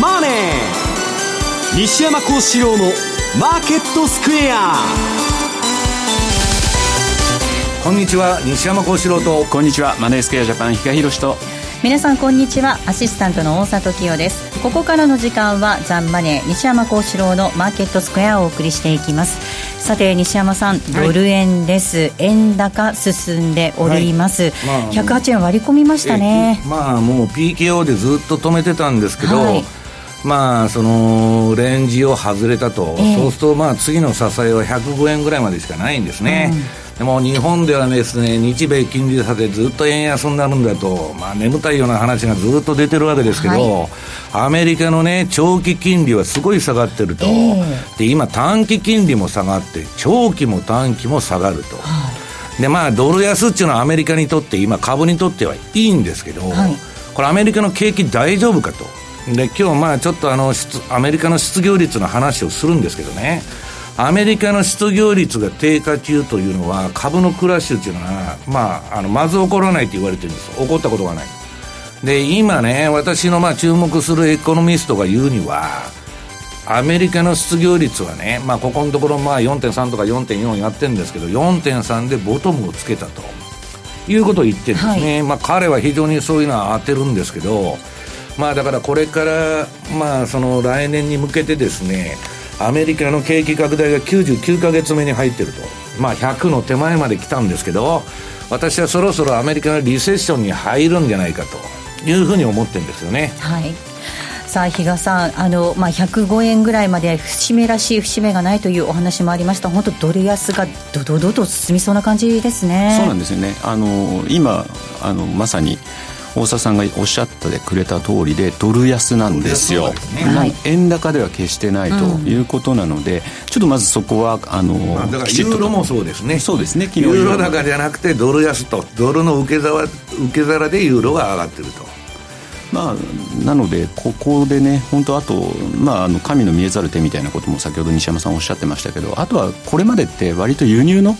マネー」西山幸四郎の「マーケットスクエア」こんにちは西山幸四郎と。こんにちはマネースクエアジャパン比嘉宏と。皆さんこんにちはアシスタントの大里清です。ここからの時間はザンマネー西山幸四郎のマーケットスクエアをお送りしていきますさて西山さん、ドル円です、円高進んでおります、はい。まあ、108円割り込みましたね。まあもう PKO でずっと止めてたんですけど、はい。まあ、そのレンジを外れたと、えー、そうすると、まあ、次の支えは105円ぐらいまでしかないんですね。うんでも日本ではですね日米金利差でずっと円安になるんだと、まあ、眠たいような話がずっと出てるわけですけど、はい、アメリカのね長期金利はすごい下がってると、えー、で今短期金利も下がって長期も短期も下がると、はい、でまあドル安っていうのはアメリカにとって今株にとってはいいんですけど、はい、これアメリカの景気大丈夫かと。で今日まあちょっとあのアメリカの失業率の話をするんですけどねアメリカの失業率が低下中というのは株のクラッシュというのは、まあ、あのまず起こらないと言われてるんです。起こったことがない。で今ね私のまあ注目するエコノミストが言うにはアメリカの失業率はね、まあ、ここのところまあ4.3とか4.4やってるんですけど4.3でボトムをつけたと。いうことを言ってるんですね、はい、まあ、彼は非常にそういうのは当てるんですけどまあだからこれからまあその来年に向けてですねアメリカの景気拡大が99か月目に入ってると、まあ、100の手前まで来たんですけど私はそろそろアメリカのリセッションに入るんじゃないかと。いうふうに思ってるんですよね。はい。さあ比嘉さんあの、まあ、105円ぐらいまで節目らしい節目がないというお話もありました。本当ドル安がどどどと進みそうな感じですね。そうなんですよね。あの今あのまさに大沢さんがおっしゃってくれた通りでドル安なんですよ、ね、円高では決してないということなので、うん、ちょっとまずそこはあの、まあ、だからユーロもそうですね。そうですね。ユーロ高じゃなくてドル安とドルの受け皿受け皿でユーロが上がってると。まあ、なので、ここでね、本当、あと、まあ、あの神の見えざる手みたいなことも先ほど西山さんおっしゃってましたけど、あとはこれまでって割と輸入の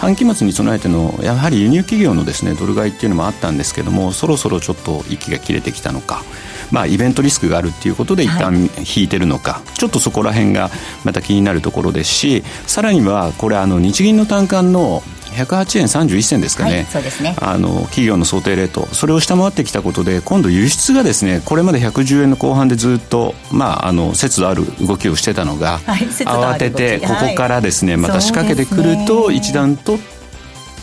半期末に備えてのやはり輸入企業のですねドル買いっていうのもあったんですけどもそろそろちょっと息が切れてきたのか。まあ、イベントリスクがあるっていうことで一旦引いてるのか、はい、ちょっとそこら辺がまた気になるところですしさらにはこれあの日銀の単価の108円31銭ですかね、はい、そうですね。あの企業の想定レート。それを下回ってきたことで今度輸出がですねこれまで110円の後半でずっと、まあ、あの節度ある動きをしてたのが、はい、慌ててここからですね、また仕掛けてくると一段と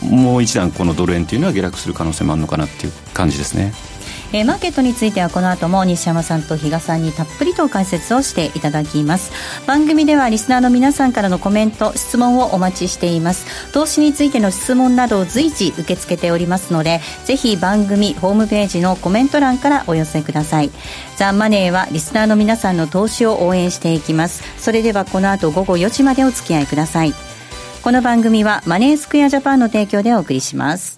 もう一段このドル円というのは下落する可能性もあるのかなっていう感じですね。えー、マーケットについてはこの後も西山さんと比嘉さんにたっぷりと解説をしていただきます。番組ではリスナーの皆さんからのコメント質問をお待ちしています。投資についての質問などを随時受け付けておりますのでぜひ番組ホームページのコメント欄からお寄せください。ザ・マネーはリスナーの皆さんの投資を応援していきます。それではこの後午後4時までお付き合いください。この番組はマネースクエアジャパンの提供でお送りします。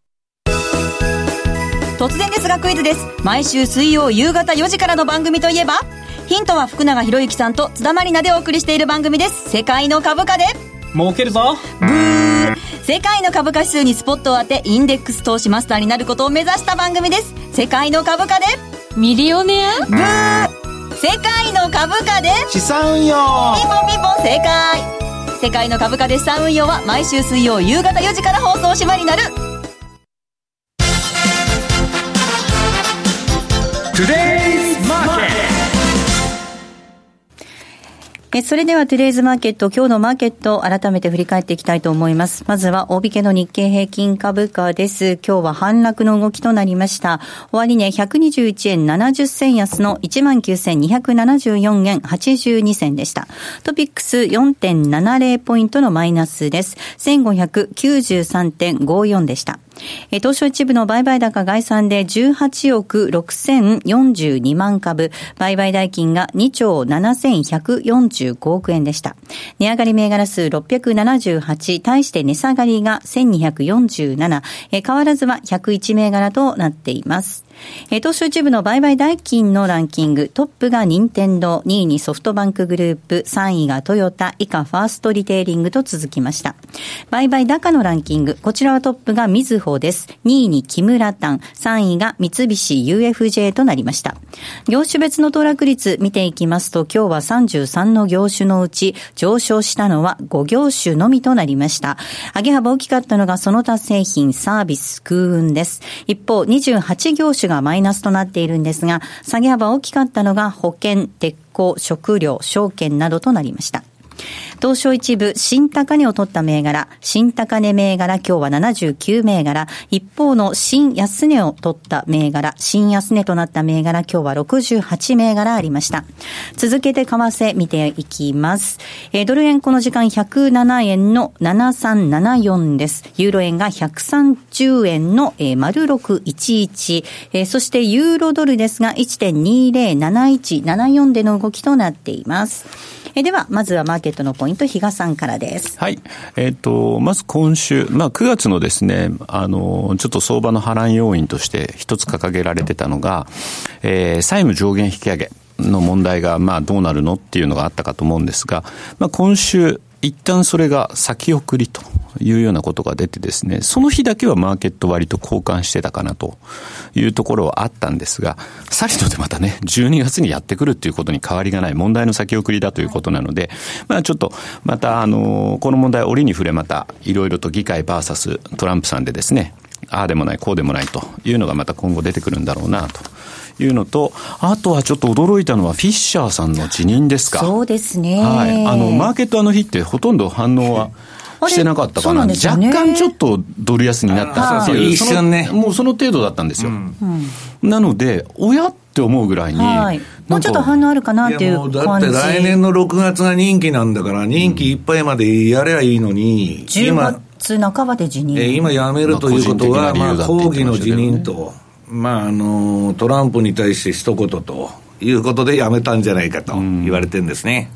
突然ですがクイズです。毎週水曜夕方4時からの番組といえばヒントは福永博之さんと津田まりなでお送りしている番組です。世界の株価で。儲けるぞ。ブー。世界の株価指数にスポットを当てインデックス投資マスターになることを目指した番組です。世界の株価で。ミリオネア？ブー。世界の株価で。資産運用。ピンポンピンポン正解。世界の株価で資産運用は毎週水曜夕方4時から放送しまになるそれではトゥデイズマーケット、今日のマーケットを改めて振り返っていきたいと思います。まずは大引けの日経平均株価です。今日は反落の動きとなりました。終値、121円70銭安の19,274円82銭でした。トピックス4.70ポイントのマイナスです。1593.54でした。え東証一部の売買高概算で18億6042万株、売買代金が2兆7145億円でした。値上がり銘柄数678、対して値下がりが1247、え変わらずは101銘柄となっています。えー、東証一部の売買代金のランキング、トップが任天堂、2位にソフトバンクグループ、3位がトヨタ、以下ファーストリテイリングと続きました。売買高のランキング、こちらはトップがみずほです。2位に木村丹、3位が三菱 UFJ となりました。業種別の騰落率見ていきますと、今日は33の業種のうち上昇したのは5業種のみとなりました。上げ幅大きかったのがその他製品、サービス、空運です。一方、28業種がマイナスとなっているんですが、下げ幅大きかったのが保険、鉄鋼、食料、証券などとなりました。東証一部、新高値を取った銘柄、新高値銘柄、今日は79銘柄、一方の新安値を取った銘柄、新安値となった銘柄、今日は68銘柄ありました。続けて為替見ていきます。えー、ドル円この時間107円の7374です。ユーロ円が130円の、えー、丸611、えー、そしてユーロドルですが1.207174での動きとなっています。えでは、まずはマーケットのポイント、比嘉さんからです。はい。えっ、ー、と、まず今週、まあ9月のですね、あの、ちょっと相場の波乱要因として一つ掲げられてたのが、えー、債務上限引き上げ。の問題が、まあ、どうなるのっていうのがあったかと思うんですが、まあ、今週、一旦それが先送りというようなことが出てですね、その日だけはマーケット割と交換してたかなというところはあったんですが、さりとでまたね、12月にやってくるっていうことに変わりがない問題の先送りだということなので、まあちょっと、またあの、この問題折に触れまた、いろいろと議会バーサストランプさんでですね、ああでもない、こうでもないというのがまた今後出てくるんだろうなと。いうのと、あとはちょっと驚いたのは、フィッシャーさんの辞任ですか。そうですね。はい。あの、マーケットあの日ってほとんど反応は、してなかったかな、ね、若干ちょっとドル安になったっていう、一瞬ね、もうその程度だったんですよ。うん、なので、親って思うぐらいに、はい、もうちょっと反応あるかなっていうだって来年の6月が任期なんだから、任期いっぱいまでやればいいのに、10月半ばで辞任。え今辞めるということは、まあ、抗議の辞任と。まあ、あのトランプに対して一言と。いうことでやめたんじゃないかと言われてるんですね。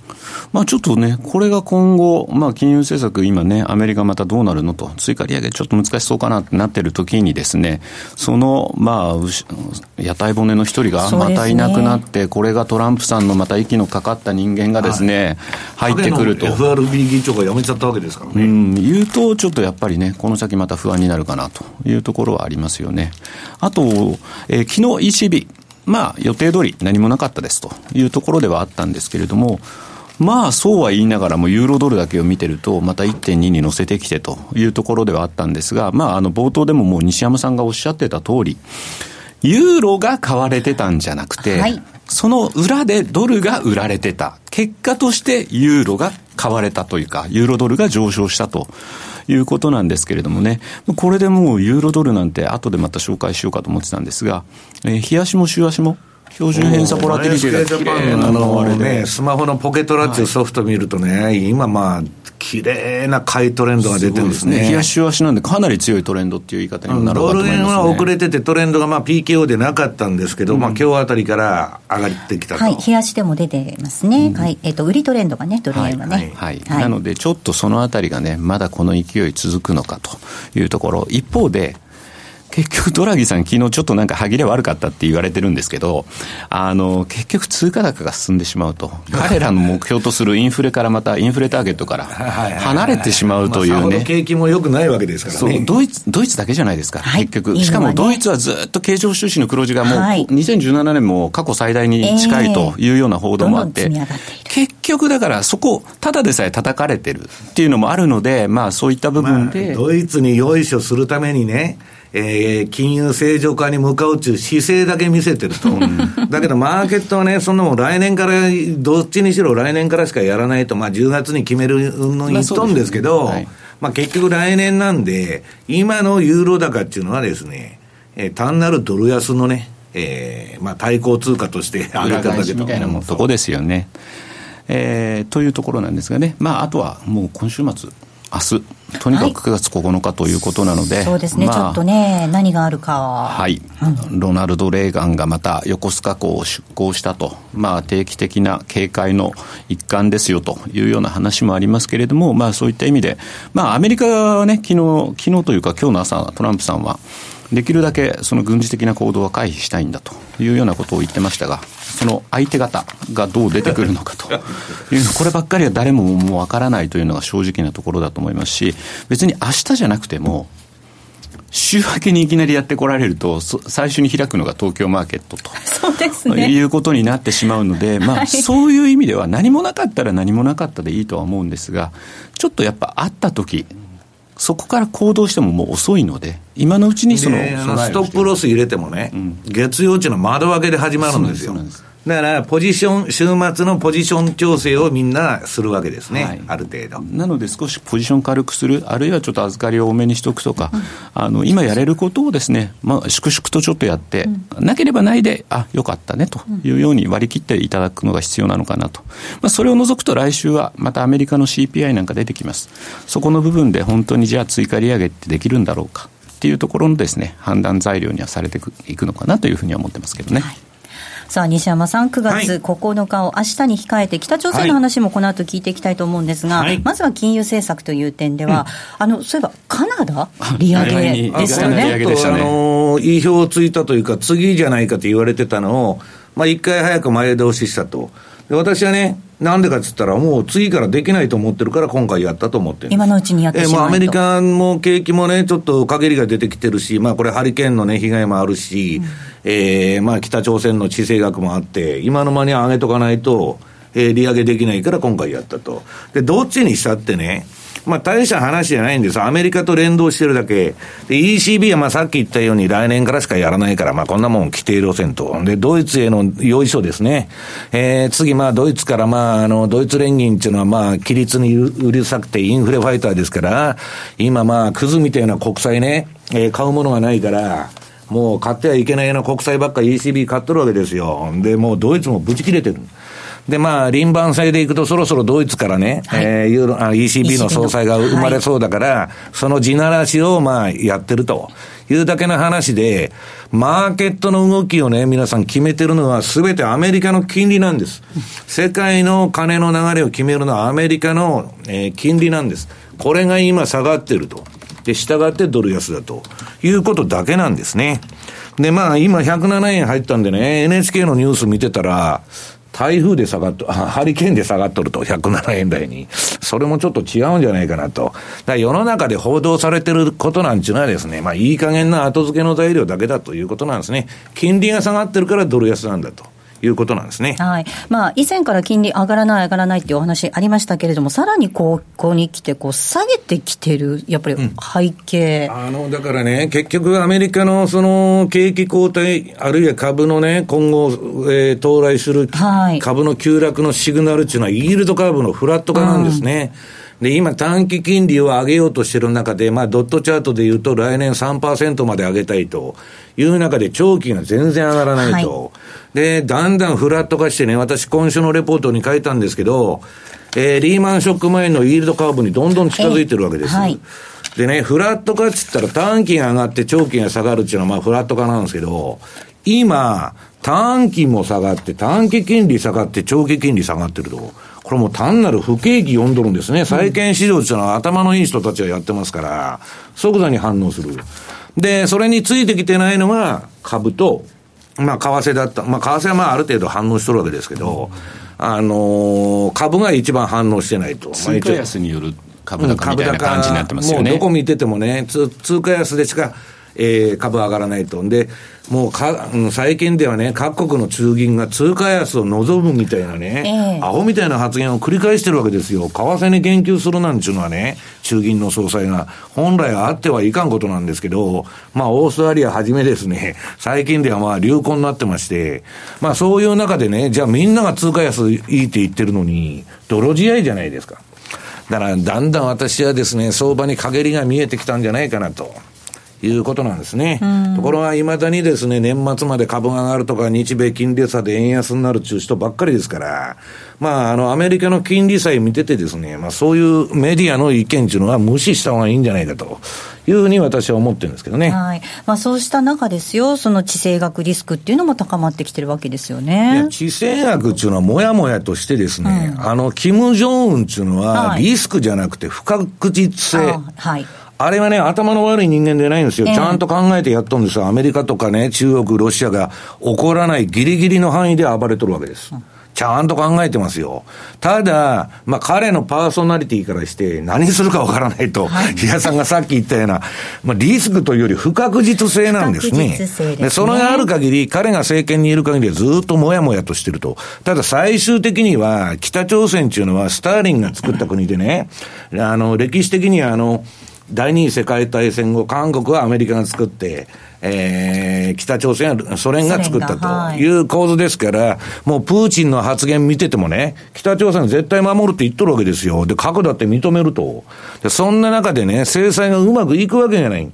まあ、ちょっとね、これが今後、まあ、金融政策、今ね、アメリカまたどうなるのと、追加利上げちょっと難しそうかなってなってる時にですね、その、まあ、屋台骨の一人がまたいなくなって、ね、これがトランプさんのまた息のかかった人間がですね、はい、入ってくると。FRB 議長が辞めちゃったわけですからね。うん、言うと、ちょっとやっぱりね、この先また不安になるかなというところはありますよね。あと、えー、昨日 ECB、まあ、予定通り何もなかったですというところではあったんですけれども、まあ、そうは言いながらも、ユーロドルだけを見てると、また1.2に乗せてきてというところではあったんですが、まあ、あの、冒頭でももう西山さんがおっしゃってた通り、ユーロが買われてたんじゃなくて、はい、その裏でドルが売られてた。結果としてユーロが買われたというか、ユーロドルが上昇したということなんですけれどもね、これでもうユーロドルなんて後でまた紹介しようかと思ってたんですが、えー、日足も週足も標準偏差ボラティリティが綺麗なのあれね、スマホのポケットラッチソフト見るとね、はい、今まあ、綺麗な買いトレンドが出てるんですね。冷やし足なんで、かなり強いトレンドっていう言い方にもなるかと思います、ね、ドル円は遅れてて、トレンドがまあ PKO でなかったんですけど、うん、まあ今日あたりから上がってきたと。はい、冷やしでも出てますね。うん、はい。えっ、ー、と、売りトレンドがね、ドル円はね。はい。はい、なので、ちょっとそのあたりがね、まだこの勢い続くのかというところ。一方で、結局ドラギさん昨日ちょっとなんか歯切れ悪かったって言われてるんですけど、あの、結局通貨高が進んでしまうと。彼らの目標とするインフレからまたインフレターゲットから離れてしまうというね。景気も良くないわけですからね。そう、ドイツ、ドイツだけじゃないですか、はい、結局。しかもドイツはずっと経常収支の黒字がもう、はい、2017年も過去最大に近いというような報道もあって、えー、結局だからそこ、ただでさえ叩かれてるっていうのもあるので、まあそういった部分で。まあ、ドイツによいしょするためにね、えー、金融正常化に向かうという姿勢だけ見せてると。だけどマーケットはね、そんなもん来年から、どっちにしろ来年からしかやらないと、まあ10月に決めるの言っとんですけど、まあ、はい、まあ結局来年なんで、今のユーロ高っていうのはですね、えー、単なるドル安のね、えー、まあ対抗通貨として上げただけみたいなとこですよね。えー、というところなんですがね、まあ、あとはもう今週末、明日とにかく9月9日ということなので、はい、そうですね、まあ、ちょっとね、何があるか。はい、うん、ロナルド・レーガンがまた横須賀港を出港したと、まあ、定期的な警戒の一環ですよというような話もありますけれども、まあ、そういった意味で、まあ、アメリカはね、昨日昨日というか、今日の朝、トランプさんは、できるだけその軍事的な行動は回避したいんだというようなことを言ってましたが、その相手方がどう出てくるのかという、こればっかりは誰ももうわからないというのが正直なところだと思いますし、別に明日じゃなくても、週明けにいきなりやってこられると、最初に開くのが東京マーケットとそうですね。いうことになってしまうので、まあ、はい、そういう意味では何もなかったら何もなかったでいいとは思うんですが、ちょっとやっぱ会った時そこから行動してももう遅いので、今のうちにその、ストップロス入れてもね、うん、月曜日の窓開けで始まるんですよ。だから、ポジション、週末のポジション調整をみんなするわけですね、はい、ある程度。なので、少しポジション軽くする、あるいはちょっと預かりを多めにしとくとか、うん、あの今やれることをですね、まあ、粛々とちょっとやって、うん、なければないで、あよかったねというように割り切っていただくのが必要なのかなと、まあ、それを除くと来週はまたアメリカの CPI なんか出てきます、そこの部分で本当にじゃあ追加利上げってできるんだろうかっていうところのですね判断材料にはされていくのかなというふうには思ってますけどね。はいさあ、西山さん、9月9日を明日に控えて、北朝鮮の話もこの後聞いていきたいと思うんですが、はい、まずは金融政策という点では、うん、あの、そういえば、カナダ利上げでしたね。あの、意表をついたというか、次じゃないかと言われてたのを、まあ、一回早く前倒ししたと。私はね、なんでかっつったら、もう次からできないと思ってるから、今回やったと思ってる今のうちにやってしまえまあ、アメリカも景気もね、ちょっと陰りが出てきてるし、まあ、これ、ハリケーンのね、被害もあるし、うん、えー、まあ、北朝鮮の地政学もあって、今の間に上げとかないと、えー、利上げできないから今回やったと。で、どっちにしたってね、まあ大した話じゃないんです。アメリカと連動してるだけ。で、ECB はまあさっき言ったように来年からしかやらないから、まあこんなもん規定路線と。で、ドイツへの用意書ですね。えー、次まあドイツからまああの、ドイツ連銀っていうのはまあ規律にうるさくてインフレファイターですから、今まあクズみたいな国債ね、えー、買うものがないから、もう買ってはいけないような国債ばっかり ECB 買っとるわけですよ。で、もうドイツもブチ切れてる。で、まあ、輪番制でいくと、そろそろドイツからね、はい、えー、ユーロ、ECB の総裁が生まれそうだから、はい、その地ならしを、まあ、やってると。いうだけの話で、マーケットの動きをね、皆さん決めてるのはすべてアメリカの金利なんです。世界の金の流れを決めるのはアメリカの、えー、金利なんです。これが今下がってると。で、従ってドル安だということだけなんですね。で、まあ今107円入ったんでね、NHK のニュース見てたら、台風で下がっと、ハリケーンで下がっとると、107円台に。それもちょっと違うんじゃないかなと。だ世の中で報道されてることなんちゅうのはですね、まあいい加減な後付けの材料だけだということなんですね。金利が下がってるからドル安なんだと。いうことなんですね。はい。まあ、以前から金利上がらない、上がらないっていうお話ありましたけれども、さらにここに来て、こう、下げてきてる、やっぱり背景、うん、あの、だからね、結局アメリカのその景気後退、あるいは株のね、今後、えー、到来する株の急落のシグナルっていうのは、イールドカーブのフラット化なんですね。うんで、今、短期金利を上げようとしている中で、まあ、ドットチャートで言うと、来年3%まで上げたいという中で、長期が全然上がらないと。はい、で、だんだんフラット化してね、私、今週のレポートに書いたんですけど、えー、リーマンショック前のイールドカーブにどんどん近づいてるわけです。はい、でね、フラット化っつったら短期が上がって長期が下がるっていうのはまあフラット化なんですけど、今、短期も下がって、短期金利下がって、長期金利下がってると。これも単なる不景気読んどるんですね。債券市場っていうのは頭のいい人たちがやってますから、即座に反応する。で、それについてきてないのが株と、まあ、為替だった。まあ、為替はまあ、ある程度反応しとるわけですけど、あのー、株が一番反応してないと。通貨安による株高みたいな感じになってますよね。もうどこ見ててもね、通貨安でしか、えー、株上がらないと。で、もうか、最近ではね、各国の中銀が通貨安を望むみたいなね、えー、アホみたいな発言を繰り返してるわけですよ。為替に言及するなんていうのはね、中銀の総裁が、本来はあってはいかんことなんですけど、まあ、オーストラリアはじめですね、最近ではまあ、流行になってまして、まあ、そういう中でね、じゃあみんなが通貨安いいって言ってるのに、泥仕合じゃないですか。だから、だんだん私はですね、相場に陰りが見えてきたんじゃないかなと。いうことなんですね。ところが、いまだにですね、年末まで株が上がるとか、日米金利差で円安になるっていう人ばっかりですから、まあ、あの、アメリカの金利差見ててですね、まあ、そういうメディアの意見っていうのは無視した方がいいんじゃないかというふうに私は思ってるんですけどね。はい。まあ、そうした中ですよ、その地政学リスクっていうのも高まってきてるわけですよね。地政学っていうのはもやもやとしてですね、うん、あの、キム・ジョンウンっていうのは、リスクじゃなくて不確実性。はい。あれはね、頭の悪い人間でないんですよ。ちゃんと考えてやっとるんですよ。アメリカとかね、中国、ロシアが起こらないギリギリの範囲で暴れとるわけです。うんちゃんと考えてますよ。ただ、まあ、彼のパーソナリティからして何するかわからないと、はい、比嘉さんがさっき言ったような、まあ、リスクというより不確実性なんですね。で、ね、それがある限り、彼が政権にいる限りはずっともやもやとしてると。ただ最終的には、北朝鮮っていうのはスターリンが作った国でね、あの、歴史的にはあの、第二次世界大戦後、韓国はアメリカが作って、えー、北朝鮮はソ連が作ったという構図ですから、もうプーチンの発言見ててもね、北朝鮮絶対守るって言っとるわけですよ。で、核だって認めると。で、そんな中でね、制裁がうまくいくわけじゃない。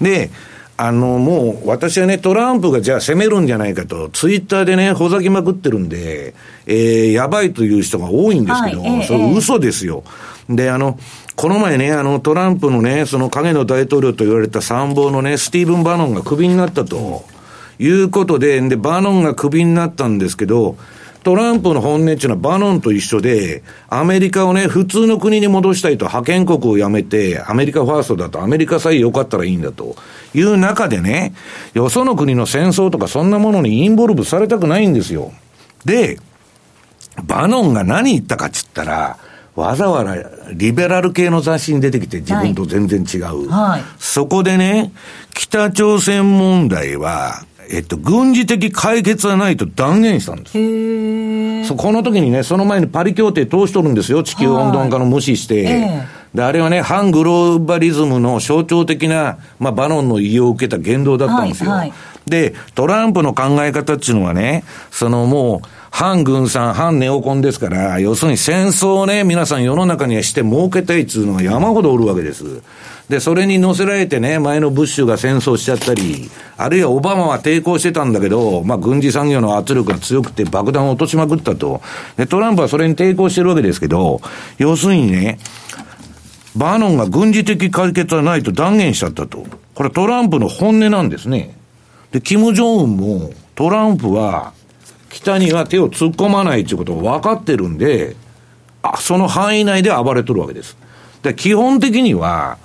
で、あの、もう、私はね、トランプがじゃあ攻めるんじゃないかと、ツイッターでね、ほざきまくってるんで、えー、やばいという人が多いんですけど、はい、それ嘘ですよ。で、あの、この前ね、あの、トランプのね、その影の大統領と言われた参謀のね、スティーブン・バノンがクビになったということで、で、バノンがクビになったんですけど、トランプの本音っていうのはバノンと一緒で、アメリカをね、普通の国に戻したいと、覇権国を辞めて、アメリカファーストだと、アメリカさえ良かったらいいんだという中でね、よその国の戦争とかそんなものにインボルブされたくないんですよ。で、バノンが何言ったかっつったら、わざわざリベラル系の雑誌に出てきて自分と全然違う。はい、そこでね、北朝鮮問題は、えっと、軍事的解決はないと断言したんです。そこの時にね、その前にパリ協定通しとるんですよ、地球温暖化の無視して。えー、で、あれはね、反グローバリズムの象徴的な、まあ、バノンの異を受けた言動だったんですよ。はいはい、で、トランプの考え方っていうのはね、そのもう、反軍産、反ネオコンですから、要するに戦争をね、皆さん世の中にはして儲けたいっつうのが山ほどおるわけです。で、それに乗せられてね、前のブッシュが戦争しちゃったり、あるいはオバマは抵抗してたんだけど、まあ、軍事産業の圧力が強くて爆弾を落としまくったと。で、トランプはそれに抵抗してるわけですけど、要するにね、バーノンが軍事的解決はないと断言しちゃったと。これトランプの本音なんですね。で、キム・ジョンウンも、トランプは、北には手を突っ込まないということが分かってるんで、あ、その範囲内で暴れとるわけです。で、基本的には、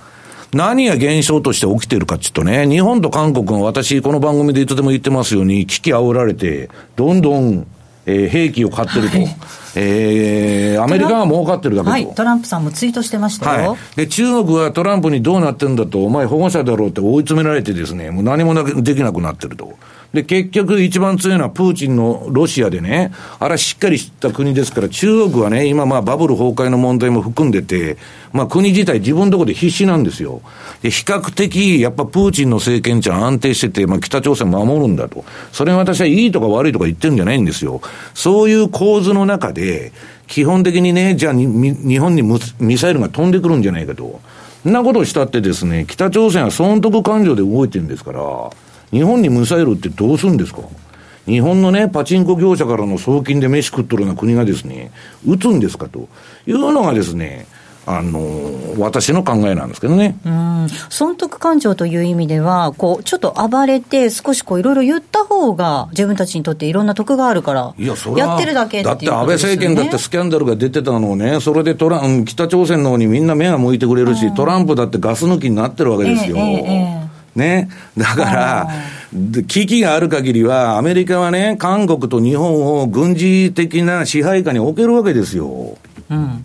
何が現象として起きてるかちょっとね、日本と韓国が私、この番組でいつでも言ってますように、危機煽られて、どんどん、えー、兵器を買ってると。はい、えー、アメリカが儲かってるだけと、はい、トランプさんもツイートしてましたよ、はい、で中国はトランプにどうなってるんだと、お前保護者だろうって追い詰められてですね、もう何もできなくなってると。で、結局一番強いのはプーチンのロシアでね、あれはしっかりした国ですから、中国はね、今まあバブル崩壊の問題も含んでて、まあ国自体自分のところで必死なんですよ。で、比較的やっぱプーチンの政権じゃ安定してて、まあ北朝鮮守るんだと。それは私はいいとか悪いとか言ってるんじゃないんですよ。そういう構図の中で、基本的にね、じゃあ日本にミサイルが飛んでくるんじゃないかと。そんなことをしたってですね、北朝鮮は損得感情で動いてるんですから、日本にミサイルってどうするんですか？日本のね、パチンコ業者からの送金で飯食っとるような国がですね、撃つんですかというのがですね、あの私の考えなんですけどね。うん。損得感情という意味では、こう、ちょっと暴れて、少しこう、いろいろ言った方が、自分たちにとっていろんな得があるから、いや、それやってるだけだって安倍政権だってスキャンダルが出てたのをね、それでトラン北朝鮮の方にみんな目が向いてくれるし、うん、トランプだってガス抜きになってるわけですよ。えーえーね。だから、危機がある限りは、アメリカはね、韓国と日本を軍事的な支配下に置けるわけですよ。うん。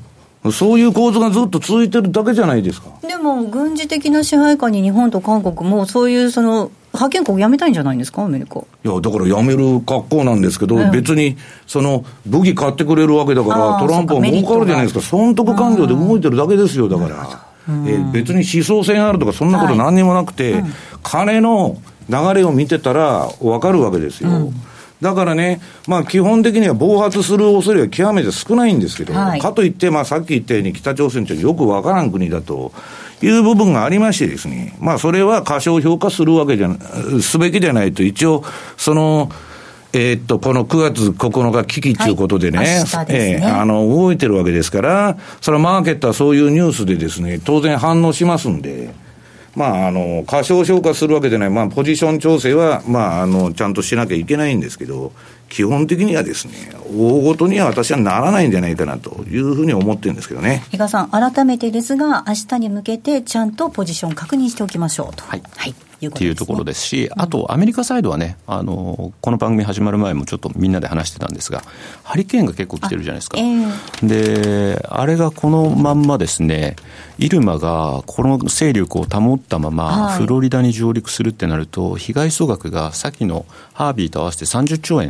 そういう構図がずっと続いてるだけじゃないですか。でも、軍事的な支配下に日本と韓国も、そういうその、覇権国やめたいんじゃないんですか、アメリカ。いや、だからやめる格好なんですけど、うん、別に、その、武器買ってくれるわけだから、トランプは儲かるじゃないですか。損得感情で動いてるだけですよ、だから。えー、別に思想性があるとかそんなこと何にもなくて、はいうん、金の流れを見てたら分かるわけですよ。うん。だからね、まあ基本的には暴発する恐れは極めて少ないんですけど、はい、かといって、まあさっき言ったように北朝鮮ってよくわからん国だという部分がありましてですね、まあそれは過小評価するわけじゃ、すべきでないと、一応、その、えー、っと、この9月9日危機ということでね、はい、ねえー、あの、動いてるわけですから、それはマーケットはそういうニュースでですね、当然反応しますんで、まあ、あの、過小評価するわけでない、まあ、ポジション調整は、まあ、あの、ちゃんとしなきゃいけないんですけど、基本的にはですね、大ごとには私はならないんじゃないかなというふうに思ってるんですけどね。比嘉さん、改めてですが、明日に向けてちゃんとポジション確認しておきましょうと。はい。はいっていうところですし、あとアメリカサイドはね、あのこの番組始まる前もちょっとみんなで話してたんですが、ハリケーンが結構来てるじゃないですか。えー、で、あれがこのまんまですね、イルマがこの勢力を保ったまま、フロリダに上陸するってなると、被害総額がさっきのハービーと合わせて30兆円。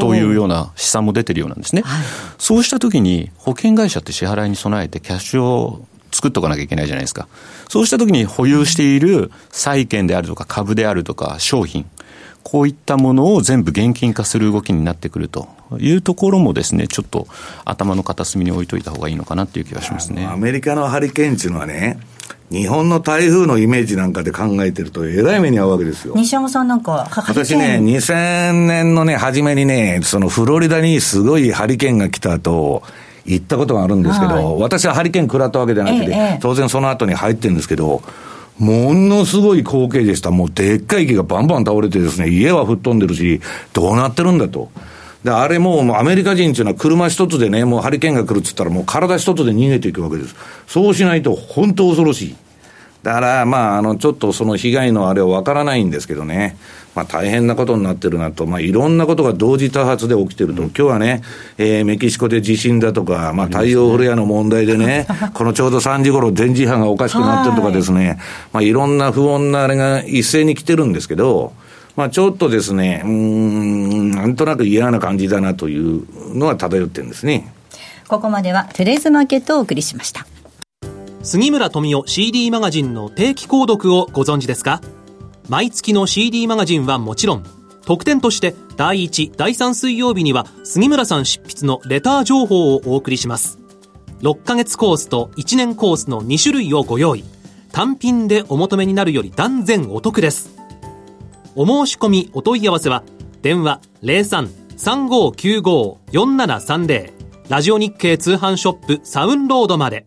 というような試算も出てるようなんですね。はい、そうしたときに保険会社って支払いに備えてキャッシュを作っとかなきゃいけないじゃないですか。そうしたときに保有している債券であるとか株であるとか商品、こういったものを全部現金化する動きになってくるというところもですね、ちょっと頭の片隅に置いといた方がいいのかなっていう気がしますね。アメリカのハリケーンっていうのはね、日本の台風のイメージなんかで考えてると、えらい目に遭うわけですよ。西山さんなんか、私ね、2000年のね、初めにね、そのフロリダにすごいハリケーンが来た後、行ったことがあるんですけど、はい、私はハリケーン食らったわけじゃなくて、ええ、当然その後に入ってるんですけど、ものすごい光景でした。もうでっかい木がバンバン倒れてですね、家は吹っ飛んでるし、どうなってるんだと。で、あれもうアメリカ人っていうのは車一つでね、もうハリケーンが来るっつったらもう体一つで逃げていくわけです。そうしないと本当恐ろしい。だから、まあ、あの、ちょっとその被害のあれはわからないんですけどね。まあ、大変なことになってるなと、まあ、いろんなことが同時多発で起きてると、今日はね、えー、メキシコで地震だとか、まあ、太陽フレアの問題でね、このちょうど3時頃電磁波がおかしくなってるとかですね、まあ、いろんな不穏なあれが一斉に来てるんですけど、まあ、ちょっとですね、うん、なんとなく嫌な感じだなというのは漂ってるんですね。ここまではトゥレーズマーケットをお送りしました。杉村富夫 CD マガジンの定期購読をご存知ですか？毎月の CD マガジンはもちろん、特典として第1、第3水曜日には杉村さん執筆のレター情報をお送りします。6ヶ月コースと1年コースの2種類をご用意。単品でお求めになるより断然お得です。お申し込みお問い合わせは、電話03-3595-4730ラジオ日経通販ショップサウンロードまで。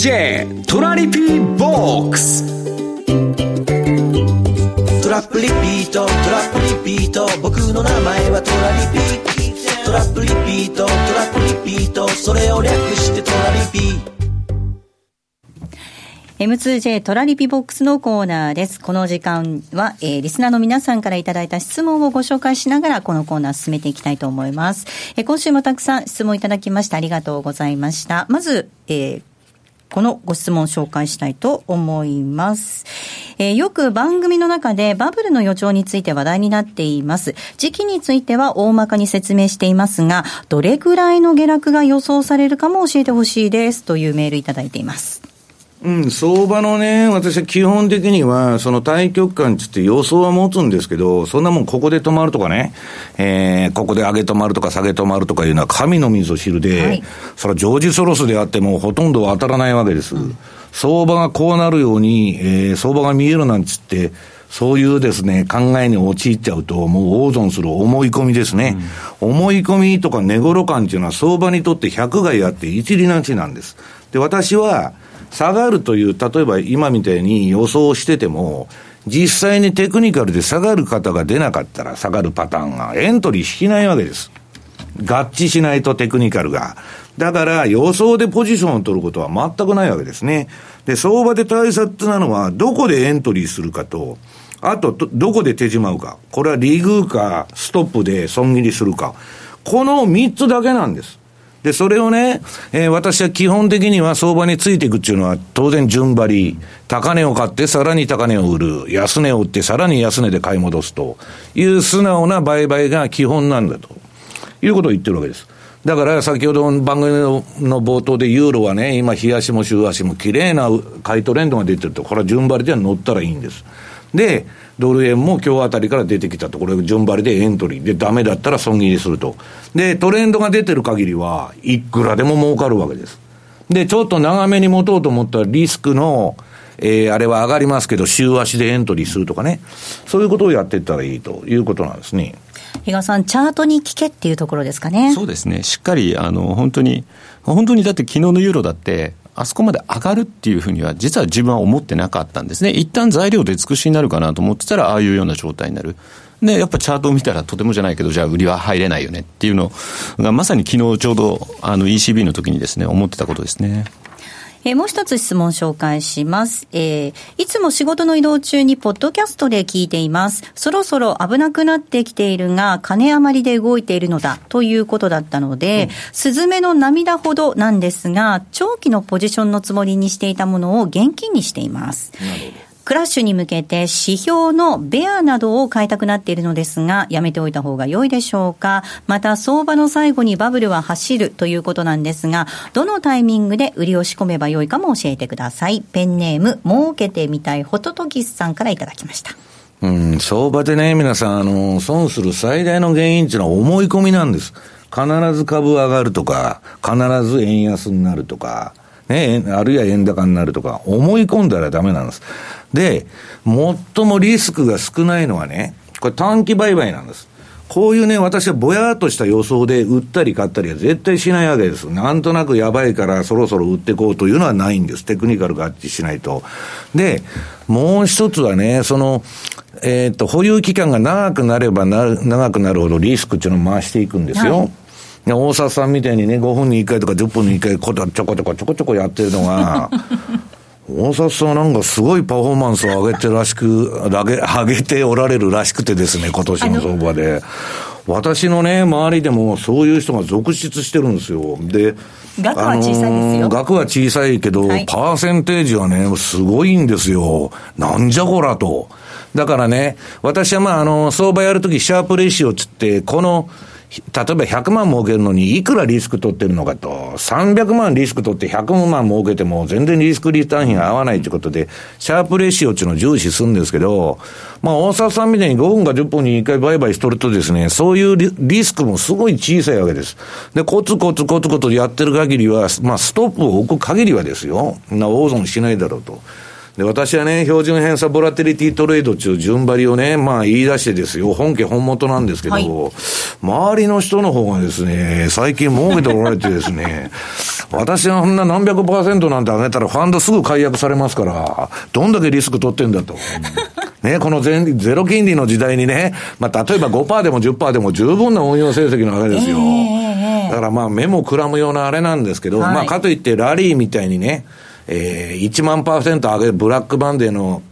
M2J トラリピーボックストラップリピートトラップリピート僕の名前はトラリピトラップリピートトラップリピートそれを略してトラリピ M2J トラリピボックスのコーナーです。この時間は、えー、リスナーの皆さんからいただいた質問をご紹介しながら、このコーナー進めていきたいと思います。えー、今週もたくさん質問いただきましてありがとうございました。まず、えー、このご質問を紹介したいと思います。えー、よく番組の中でバブルの予兆について話題になっています。時期については大まかに説明していますが、どれくらいの下落が予想されるかも教えてほしいですというメールいただいています。うん、相場のね、私は基本的には、その対局観つって予想は持つんですけど、そんなもんここで止まるとかね、えー、ここで上げ止まるとか下げ止まるとかいうのは神の水を知るで、はい、それはジョージ・ソロスであってもほとんど当たらないわけです。うん、相場がこうなるように、えー、相場が見えるなんつって、そういうですね、考えに陥っちゃうと、もう大損する思い込みですね。うん、思い込みとか値頃感っていうのは相場にとって百害あって一理なしなんです。で、私は、下がるという、例えば今みたいに予想してても、実際にテクニカルで下がる方が出なかったら下がるパターンがエントリーしないわけです。合致しないとテクニカルが。だから予想でポジションを取ることは全くないわけですね。で、相場で対策なのはどこでエントリーするかと、あとどこで手締まうか。これはリグーかストップで損切りするか。この3つだけなんです。で、それをね、えー、私は基本的には相場についていくっていうのは当然順張り、高値を買ってさらに高値を売る、安値を売ってさらに安値で買い戻すと。いう素直な売買が基本なんだと。いうことを言ってるわけです。だから先ほど番組の冒頭でユーロはね、今、日足も週足も綺麗な買いトレンドが出てると、これは順張りでは乗ったらいいんです。で、ドル円も今日あたりから出てきたと、これ順張りでエントリーで、ダメだったら損切りすると。で、トレンドが出てる限りは、いくらでも儲かるわけです。で、ちょっと長めに持とうと思ったらリスクの、えー、あれは上がりますけど、週足でエントリーするとかね、そういうことをやっていったらいいということなんですね。比嘉さん、チャートに聞けっていうところですかね。そうですね。しっかり、あの、本当に、本当にだって昨日のユーロだって、あそこまで上がるっていうふうには、実は自分は思ってなかったんですね。一旦材料で尽くしになるかなと思ってたら、ああいうような状態になる。で、やっぱチャートを見たらとてもじゃないけど、じゃあ売りは入れないよねっていうのが、まさに昨日ちょうど、あの ECB の時にですね、思ってたことですね。えー、もう一つ質問紹介します。えー、いつも仕事の移動中にポッドキャストで聞いています。そろそろ危なくなってきているが、金余りで動いているのだということだったので、うん、スズメの涙ほどなんですが、長期のポジションのつもりにしていたものを現金にしています。なるほど。クラッシュに向けて指標のベアなどを買いたくなっているのですが、やめておいた方が良いでしょうか？また、相場の最後にバブルは走るということなんですが、どのタイミングで売りを仕込めば良いかも教えてください。ペンネーム、儲けてみたいホトトギスさんからいただきました。うん、相場でね、皆さん、あの、損する最大の原因っていうのは思い込みなんです。必ず株上がるとか、必ず円安になるとか、ね、あるいは円高になるとか、思い込んだらダメなんです。で、最もリスクが少ないのはね、これ短期売買なんです。こういうね、私はぼやっとした予想で売ったり買ったりは絶対しないわけです。なんとなくやばいからそろそろ売っていこうというのはないんです。テクニカル合致しないと。で、もう一つはね、その、えっ、と、保有期間が長くなればな、長くなるほどリスクっていうのを回していくんですよ。はい大沢さんみたいにね、5分に1回とか10分に1回、こちょこちょこちょこちょこやってるのが、大札さんなんかすごいパフォーマンスを上げてらしく、上げ、上げておられるらしくてですね、今年の相場で。私のね、周りでもそういう人が続出してるんですよ。で、額は小さいですよ。額は小さいけど、はい、パーセンテージはね、すごいんですよ。なんじゃこらと。だからね、私はまあ、あの、相場やるとき、シャープレシオつって、この、例えば100万儲けるのにいくらリスク取ってるのかと、300万リスク取って100万儲けても全然リスクリターン比が合わないということで、シャープレシオっていうのを重視するんですけど、まあ大沢さんみたいに5分か10分に1回売買しとるとですね、そういうリスクもすごい小さいわけです。で、コツコツコツコツやってる限りは、まあストップを置く限りはですよ、な大損しないだろうと。で、私はね、標準偏差ボラテリティトレードっていう順張りをね、まあ言い出してですよ、本家本元なんですけど、はい、周りの人の方がですね、最近儲けておられてですね、私がそんな何百パーセントなんて上げたらファンドすぐ解約されますから、どんだけリスク取ってんだと。ね、このゼゼロ金利の時代にね、まあ、例えば5%でも10%でも十分な運用成績なわけですよ。えー、だからまあ目もくらむようなあれなんですけど、はい、まあかといってラリーみたいにね、えー、1万パーセント上げるブラックバンデーの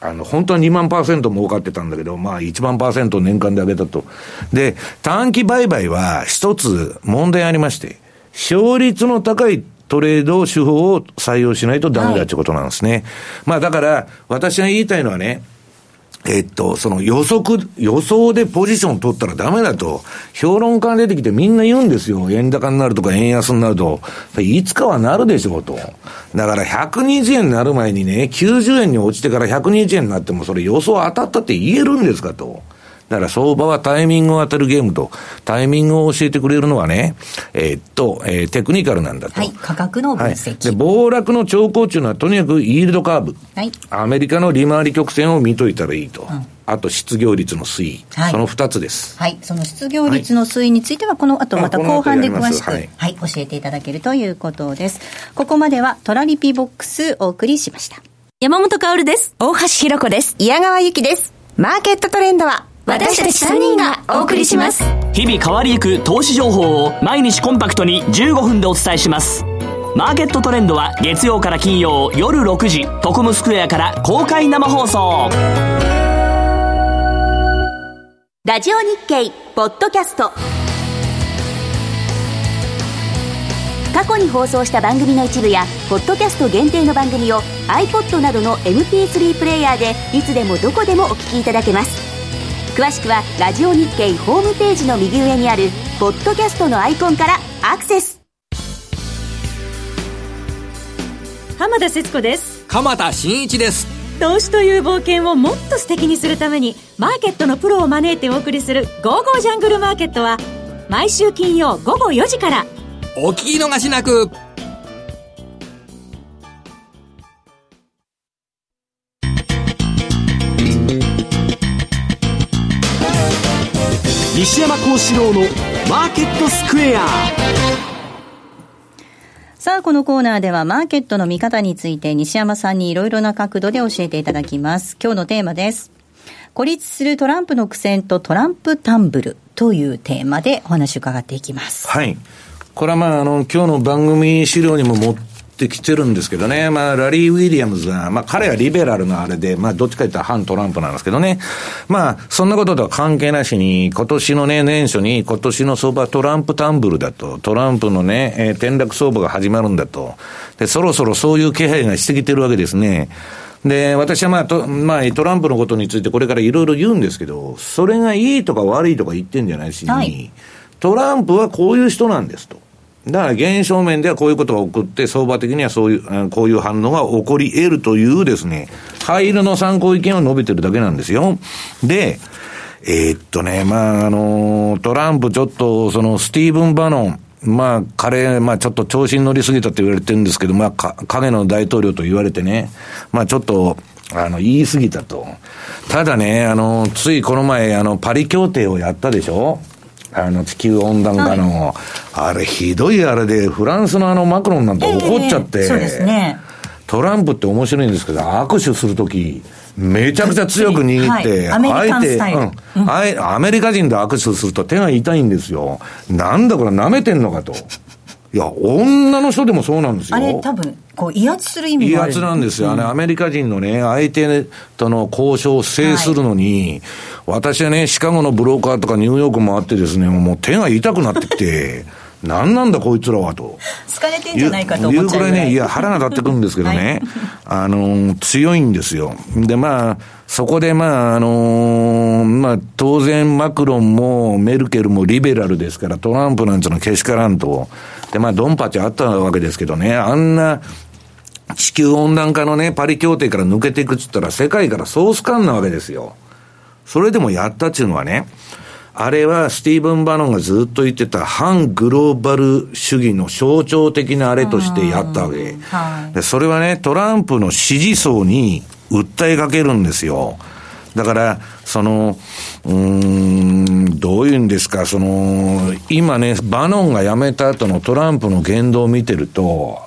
あの、本当は2万パーセント儲かってたんだけど、まあ1万パーセント年間で上げたと。で、短期売買は一つ問題ありまして、勝率の高いトレード手法を採用しないとダメだってことなんですね。はい、まあだから、私が言いたいのはね、えっと、その予測、予想でポジション取ったらダメだと、評論家が出てきてみんな言うんですよ。円高になるとか円安になると。いつかはなるでしょうと。だから120円になる前にね、90円に落ちてから120円になってもそれ予想当たったって言えるんですかと。だから相場はタイミングを当てるゲームと、タイミングを教えてくれるのはね、えー、っと、えー、テクニカルなんだと。はい、価格の分析。はい、で、暴落の兆候っていうのはとにかくイールドカーブ。はい。アメリカの利回り曲線を見といたらいいと。うんあと失業率の推移、はい、その2つです。はい、その失業率の推移については、この後また後半で詳しく、はい、はい、教えていただけるということです。ここまではトラリピボックスお送りしました。山本薫です。大橋ひろ子です。矢川ゆきです。マーケットトレンドは私たち3人がお送りします。日々変わりゆく投資情報を毎日コンパクトに15分でお伝えします。マーケットトレンドは月曜から金曜夜6時。トコムスクエアから公開生放送。ラジオ日経ポッドキャスト。過去に放送した番組の一部やポッドキャスト限定の番組を iPod などの MP3 プレイヤーでいつでもどこでもお聞きいただけます詳しくはラジオ日経ホームページの右上にあるポッドキャストのアイコンからアクセス。浜田節子です。鎌田新一です。投資という冒険をもっと素敵にするためにマーケットのプロを招いてお送りする「ゴーゴージャングルマーケット」は毎週金曜午後4時から。お聞き逃しなく西山幸四郎のマーケットスクエアさあ、このコーナーではマーケットの見方について西山さんにいろいろな角度で教えていただきます。今日のテーマです。孤立するトランプの苦戦とトランプタンブルというテーマでお話を伺っていきます。はい。これはまあ、あの、今日の番組資料にも持ってきてるんですけどね。まあ、ラリー・ウィリアムズは、まあ、彼はリベラルのあれで、まあ、どっちか言ったら反トランプなんですけどね。まあ、そんなこととは関係なしに、今年のね、年初に、今年の相場はトランプタンブルだと、トランプのね、えー転落相場が始まるんだと。で、そろそろそういう気配がしてきてるわけですね。で、私はまあ、とまあ、トランプのことについてこれからいろいろ言うんですけど、それがいいとか悪いとか言ってんじゃないし、はいトランプはこういう人なんですと。だから現象面ではこういうことが起こって、相場的にはそういう、こういう反応が起こり得るというですね、灰色の参考意見を述べてるだけなんですよ。で、えーっとね、まあ、あの、トランプちょっと、その、スティーブン・バノン、まあ、彼、まあ、ちょっと調子に乗りすぎたって言われてるんですけど、まあ、か影の大統領と言われてね、まあ、ちょっと、あの、言い過ぎたと。ただね、あの、ついこの前、あの、パリ協定をやったでしょあの、地球温暖化の、あれ、ひどいあれで、フランスのあの、マクロンなんて怒っちゃって、ええそうですね。トランプって面白いんですけど、握手するとき、めちゃくちゃ強く握って、はいアメリカンスタイルうんあいアメリカ人と握手すると手が痛いんですよ。なんだこれ舐めてんのかと。いや、女の人でもそうなんですよ。あれ多分、こう威圧する意味威。圧なんですよ、あれ、アメリカ人のね、相手との交渉を制するのに、私はね、シカゴのブローカーとかニューヨークもあってですね、もう手が痛くなってきて、何なんだこいつらはと。好かれてんじゃないかと思っちゃうぐらい。くらいね、いや、腹が立ってくるんですけどね、あの、強いんですよ。で、まあ、そこでまあ、あのまあ、当然マクロンもメルケルもリベラルですから、トランプなんていうのはけしからんと。で、まあ、ドンパチあったわけですけどね、あんな、地球温暖化のね、パリ協定から抜けていくっつったら、世界からソース感なわけですよ。それでもやったっていうのはね、あれはスティーブン・バノンがずっと言ってた反グローバル主義の象徴的なあれとしてやったわけ。でそれはね、トランプの支持層に訴えかけるんですよ。だから、その、うーん、どういうんですか、その、今ね、バノンが辞めた後のトランプの言動を見てると、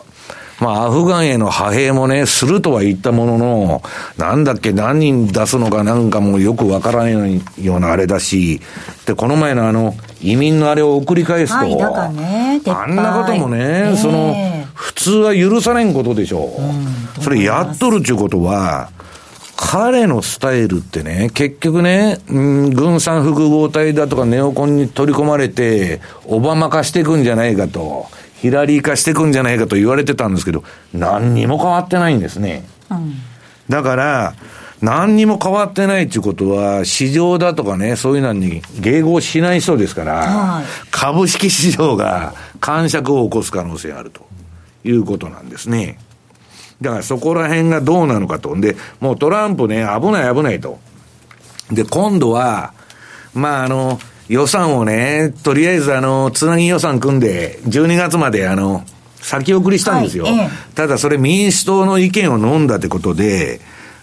まあ、アフガンへの派兵もね、するとは言ったものの、なんだっけ、何人出すのかなんかもよくわからないようなあれだし、で、この前のあの、移民のあれを送り返すと、あんなこともね、その、普通は許されんことでしょう。それやっとるっていうことは、彼のスタイルってね、結局ね、うん、軍産複合体だとかネオコンに取り込まれて、オバマ化していくんじゃないかと、ヒラリー化していくんじゃないかと言われてたんですけど、何にも変わってないんですね。だから、何にも変わってないっていうことは、市場だとかね、そういうのに迎合しない人ですから、はい株式市場が感触を起こす可能性があるということなんですね。だからそこら辺がどうなのかと。で、もうトランプね、危ない危ないと。で、今度は、まあ、あの、予算をね、とりあえずあの、つなぎ予算組んで、12月まであの、先送りしたんですよ。はいええただそれ民主党の意見を飲んだってことで、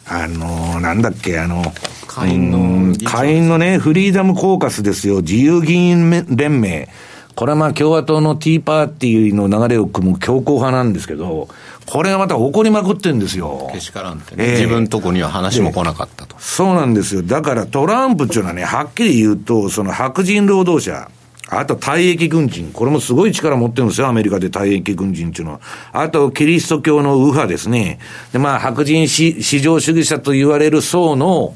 あの、なんだっけ、あの、下院のうん議長下院のね、フリーダムコーカスですよ、自由議員連盟。これはまあ共和党のティーパーティーの流れを組む強硬派なんですけど、これがまた怒りまくってんですよ。けしからんってね、ええ自分とこには話も来なかったと。そうなんですよ。だからトランプっていうのはね、はっきり言うと、その白人労働者、あと退役軍人、これもすごい力持ってるんですよ、アメリカで退役軍人っていうのは。あと、キリスト教の右派ですね。で、まあ、白人至至上主義者と言われる層の、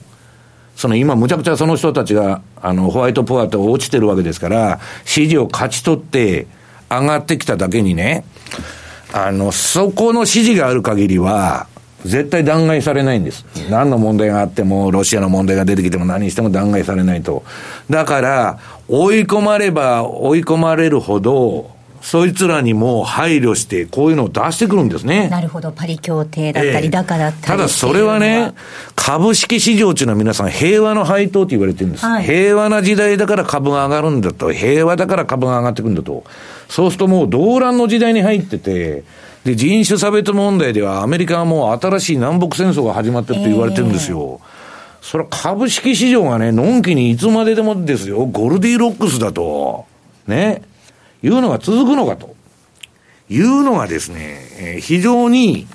その今、むちゃくちゃその人たちが、あの、ホワイトポアと落ちてるわけですから、支持を勝ち取って上がってきただけにね、あの、そこの指示がある限りは、絶対弾劾されないんです。何の問題があっても、ロシアの問題が出てきても何しても弾劾されないと。だから、追い込まれば追い込まれるほど、そいつらにも配慮して、こういうのを出してくるんですね。なるほど、パリ協定だったり、ええだからたり。ただそれはね、株式市場っていうのは皆さん平和の配当と言われてるんです。はい平和な時代だから株が上がるんだと。平和だから株が上がってくるんだと。そうするともう動乱の時代に入ってて、で、人種差別問題ではアメリカはもう新しい南北戦争が始まってると言われてるんですよ。それは株式市場がね、のんきにいつまででもですよ、ゴルディロックスだと、ね、いうのが続くのかと。いうのがですね、えー非常に、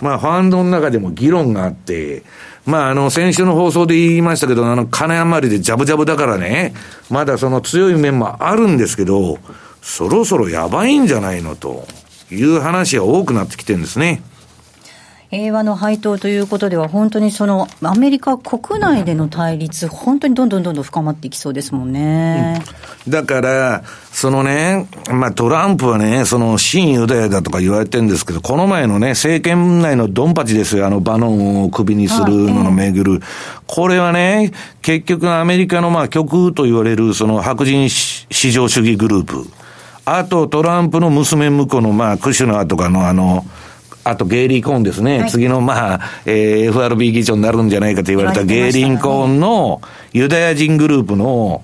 まあ、ファンドの中でも議論があって、まあ、あの、先週の放送で言いましたけど、あの、金余りでジャブジャブだからね、まだその強い面もあるんですけど、そろそろやばいんじゃないのという話は多くなってきてるんですね。平和の配当ということでは、本当にそのアメリカ国内での対立、本当にどんどんどんどん深まっていきそうですもんね。だから、そのね、まあトランプはね、その新ユダヤだとか言われてるんですけど、この前のね、政権内のドンパチですよ、あのバノンをクビにするののめぐる。これはね、結局アメリカのまあ極右と言われるその白人至上主義グループ。あとトランプの娘婿のまあクシュナーとかのあの、あとゲイリー・コーンですね。はい次のまあ、えー FRB 議長になるんじゃないかと言われたゲイリー・コーンのユダヤ人グループの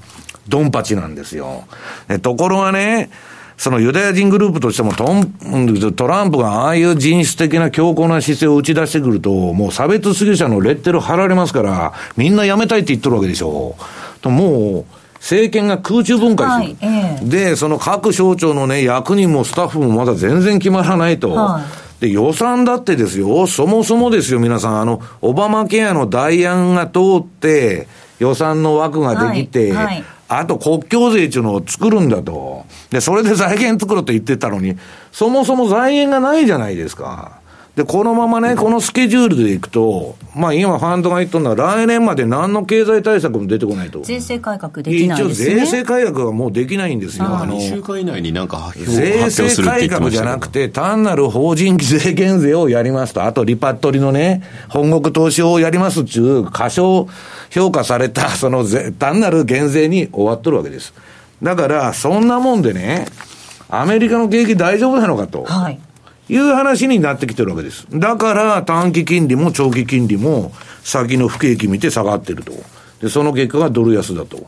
ドンパチなんですよ。でところがね、そのユダヤ人グループとしてもトントランプがああいう人種的な強硬な姿勢を打ち出してくると、もう差別主義者のレッテル貼られますから、みんな辞めたいって言ってるわけでしょ。ともう、政権が空中分解する。はいええで、その各省庁のね、役人もスタッフもまだ全然決まらないと。はいで、予算だってですよ、そもそもですよ、皆さん、あの、オバマケアの代案が通って、予算の枠ができて、はいはいあと国境税っていうのを作るんだと。で、それで財源作ると言ってたのに、そもそも財源がないじゃないですか。で、このままね、このスケジュールでいくと、まあ今ファンドが言っとるのは来年まで何の経済対策も出てこないと。税制改革できない一応ですね。税制改革はもうできないんですよ。あの2週間以内になんか発表税発表す制るって言って改革じゃなくて、単なる法人税減税をやりますと、あとリパットリのね、本国投資をやりますっていう、過小評価された、その税単なる減税に終わっとるわけです。だから、そんなもんでね、アメリカの景気大丈夫なのかと。はい。いう話になってきてるわけです。だから短期金利も長期金利も先の不景気見て下がってると。で、その結果がドル安だと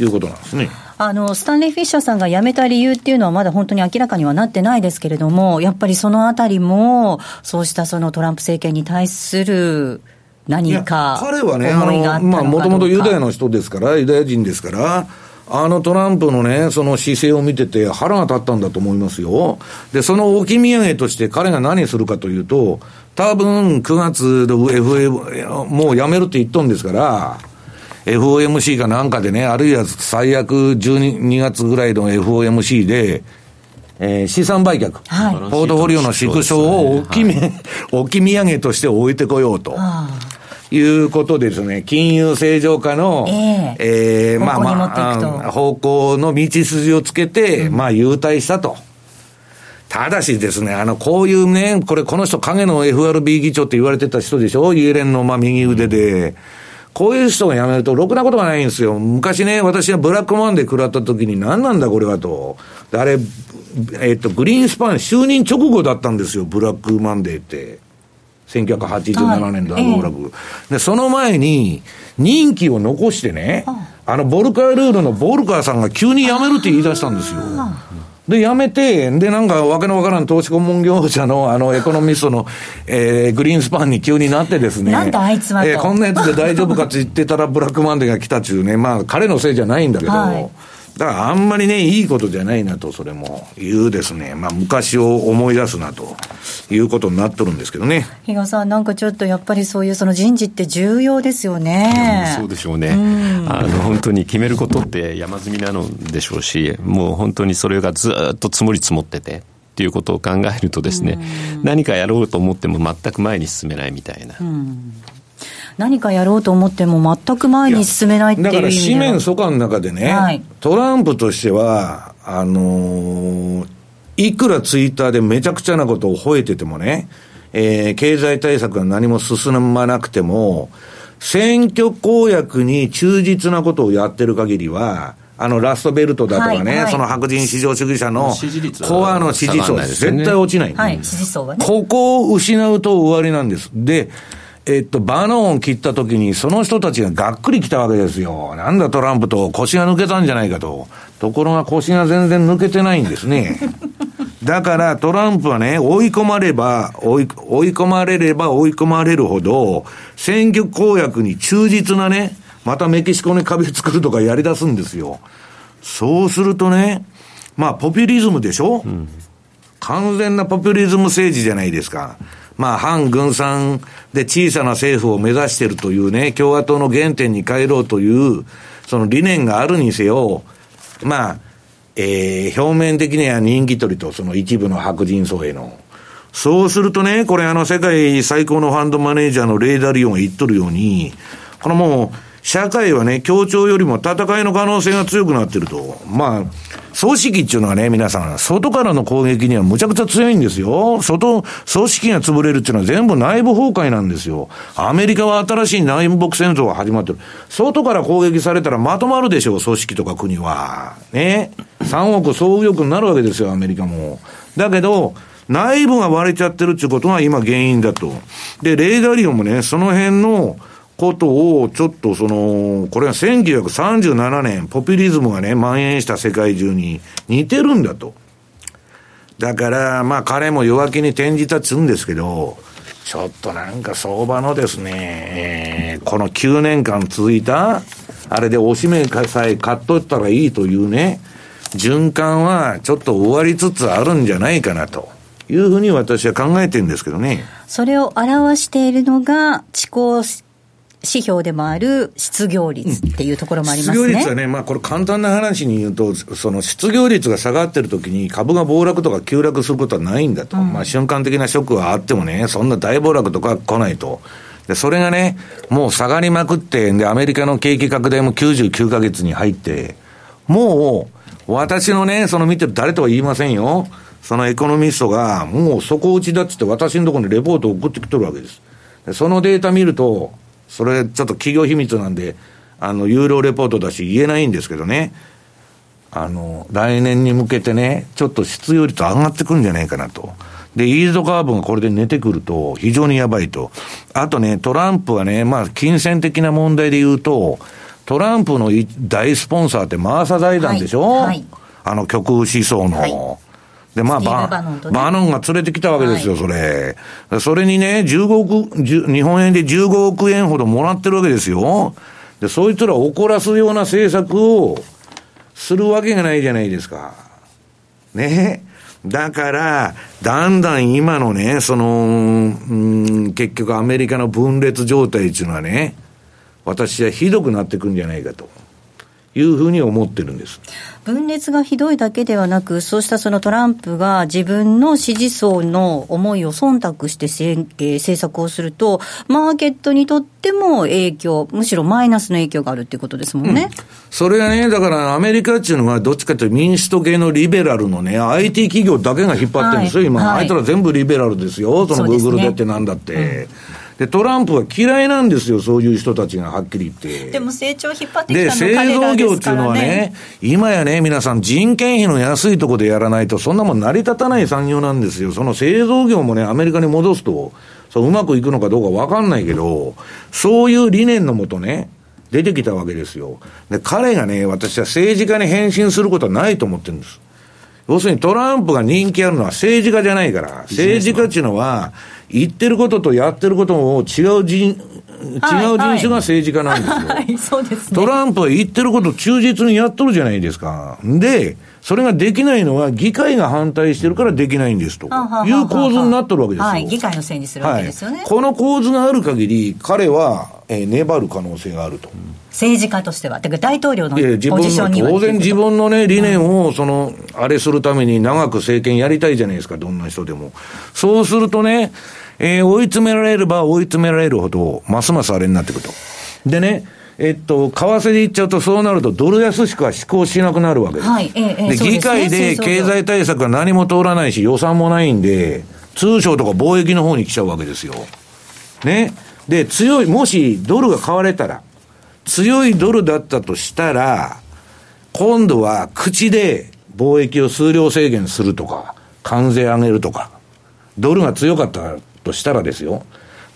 いうことなんですね。あの、スタンレー・フィッシャーさんが辞めた理由っていうのはまだ本当に明らかにはなってないですけれども、やっぱりそのあたりも、そうしたそのトランプ政権に対する何か彼はね、あの、思いがあったのかまあ、もともとユダヤのの人ですから、ユダヤ人ですから、あのトランプのね、その姿勢を見てて腹が立ったんだと思いますよ。で、その置き土産として彼が何するかというと、多分9月で FA、もうやめるって言っとんですから、FOMC かなんかでね、あるいは最悪12月ぐらいの FOMC で、えー資産売却、はいポートフォリオの縮小を置き,、置き土産として置いてこようと。いうことでですね、金融正常化の、ええーまあまあ、方向の道筋をつけて、まあ、優待したと。ただしですね、あの、こういうね、これ、この人、影の FRB 議長って言われてた人でしょ？イエレンの、まあ、右腕で。こういう人が辞めると、ろくなことがないんですよ。昔ね、私はブラックマンデー食らった時に、何なんだこれはと。であれ、えっと、グリーンスパン就任直後だったんですよ、ブラックマンデーって。1987年だ、はい。暴落、で、その前に、任期を残してね、あの、ボルカールールのボルカーさんが急に辞めるって言い出したんですよ。で、辞めて、で、なんか、わけのわからん投資顧問業者の、あの、エコノミストの、えー、グリーンスパンに急になってですね。なんだあいつはと。えーこんなやつで大丈夫かって言ってたら、ブラックマンデーが来たっていうね、まあ、彼のせいじゃないんだけど、はいだからあんまりね、いいことじゃないなと、それも、いうですね、まあ、昔を思い出すなと、いうことになっとるんですけどね。比嘉さん、なんかちょっとやっぱりそういうその人事って重要ですよね。そうでしょうね、あの本当に決めることって山積みなのでしょうし、もう本当にそれがずっと積もり積もってて。っていうことを考えるとですね、何かやろうと思っても全く前に進めないみたいな、何かやろうと思っても全く前に進めないっていうだから、意味では紙面疎開の中でね、はいトランプとしては、あのーいくらツイッターでめちゃくちゃなことを吠えててもね、えー、経済対策が何も進まなくても、選挙公約に忠実なことをやってる限りは、あの、ラストベルトだとかね、はいはい、その白人至上主義者のコアの支持層、絶対落ちない。はい、支持層はね。ここを失うと終わりなんです。で、えっと、バノンを切ったときに、その人たちががっくり来たわけですよ。なんだトランプと腰が抜けたんじゃないかと。ところが腰が全然抜けてないんですね。だからトランプはね、追い込まれば、追い、追い込まれれば追い込まれるほど、選挙公約に忠実なね、またメキシコに壁作るとかやり出すんですよ。そうするとね、まあ、ポピュリズムでしょ、うん、完全なポピュリズム政治じゃないですか。まあ、反軍産で小さな政府を目指しているというね、共和党の原点に帰ろうという、その理念があるにせよ、まあ、えー、表面的には人気取りとその一部の白人層への。そうするとね、これあの世界最高のファンドマネージャーのレーダーリオンが言っとるように、このもう、社会はね、協調よりも戦いの可能性が強くなってると。まあ、組織っていうのはね、皆さん、外からの攻撃にはむちゃくちゃ強いんですよ。外、組織が潰れるっていうのは全部内部崩壊なんですよ。アメリカは新しい内部戦争が始まってる。外から攻撃されたらまとまるでしょう、組織とか国は。ね。3億総右翼になるわけですよ、アメリカも。だけど、内部が割れちゃってるっていうことが今原因だと。で、レーダーリオもね、その辺の、ことを、ちょっとその、これは1937年、ポピュリズムがね、蔓延した世界中に似てるんだと。だから、まあ彼も弱気に転じたっつうんですけど、ちょっとなんか相場のですね、この9年間続いた、あれでおしめさえ買っとったらいいというね、循環はちょっと終わりつつあるんじゃないかなと。いうふうに私は考えてるんですけどね。それを表しているのが、地高指標でもある失業率っていうところもありますね。失業率はね、まあこれ簡単な話に言うと、その失業率が下がってる時に株が暴落とか急落することはないんだと。うん、まあ瞬間的なショックはあってもね、そんな大暴落とか来ないと。で、それがね、もう下がりまくって、で、アメリカの景気拡大も99ヶ月に入って、もう、私のね、その見てる誰とは言いませんよ。そのエコノミストが、もう底打ちだっつって私のところにレポートを送ってきとるわけです。そのデータ見ると、それちょっと企業秘密なんで、あの、有料レポートだし言えないんですけどね、あの、来年に向けてね、ちょっと失業率上がってくるんじゃないかなと。で、イールドカーブがこれで寝てくると、非常にやばいと。あとね、トランプはね、まあ、金銭的な問題で言うと、トランプの大スポンサーってマーサ財団でしょ、はいはい、あの極右思想の。はいで、まあ、ババノン、ね、バノンが連れてきたわけですよ、はい、それ。それにね、15億、日本円で15億円ほどもらってるわけですよ。で、そいつらを怒らすような政策をするわけがないじゃないですか。ね。だから、だんだん今のね、その、うん、結局アメリカの分裂状態っていうのはね、私はひどくなってくんじゃないかと。いうふうに思ってるんです。分裂がひどいだけではなく、そうしたそのトランプが自分の支持層の思いを忖度して政策をすると、マーケットにとっても影響、むしろマイナスの影響があるっていうことですもんね。うん、それがね、だからアメリカっていうのは、どっちかというと民主党系のリベラルのね、IT 企業だけが引っ張ってるんですよ、はい、今、はい、あいつら全部リベラルですよ、そのグーグルでってなんだって。で、トランプは嫌いなんですよ、そういう人たちがはっきり言って。でも成長引っ張ってきたので、製造業っていうのはね、今やね、皆さん人件費の安いところでやらないと、そんなもん成り立たない産業なんですよ。その製造業もね、アメリカに戻すと、そううまくいくのかどうかわかんないけど、そういう理念のもとね、出てきたわけですよ。で、彼がね、私は政治家に変身することはないと思ってるんです。要するにトランプが人気あるのは政治家じゃないから、政治家っていうのは、言ってることとやってることを違う人、違う人種が政治家なんですよ。はい、そうですね。トランプは言ってること忠実にやっとるじゃないですか。で、それができないのは議会が反対してるからできないんですという構図になってるわけですよ。はい、議会のせいにするわけですよね。はい、この構図がある限り、彼は、えー、粘る可能性があると。政治家としては、てか大統領のポジションには当然自分のね、理念を、その、あれするために長く政権やりたいじゃないですか、どんな人でも。そうするとね、えー、追い詰められれば追い詰められるほど、ますますあれになってくると。でね、えっと、為替で言っちゃうと、そうなると、ドル安しか施行しなくなるわけです。はい、ええ、で、議会で経済対策が何も通らないし、予算もないんで、通商とか貿易の方に来ちゃうわけですよ。ね。で、強い、もしドルが買われたら、強いドルだったとしたら、今度は口で貿易を数量制限するとか、関税上げるとか、ドルが強かったとしたらですよ。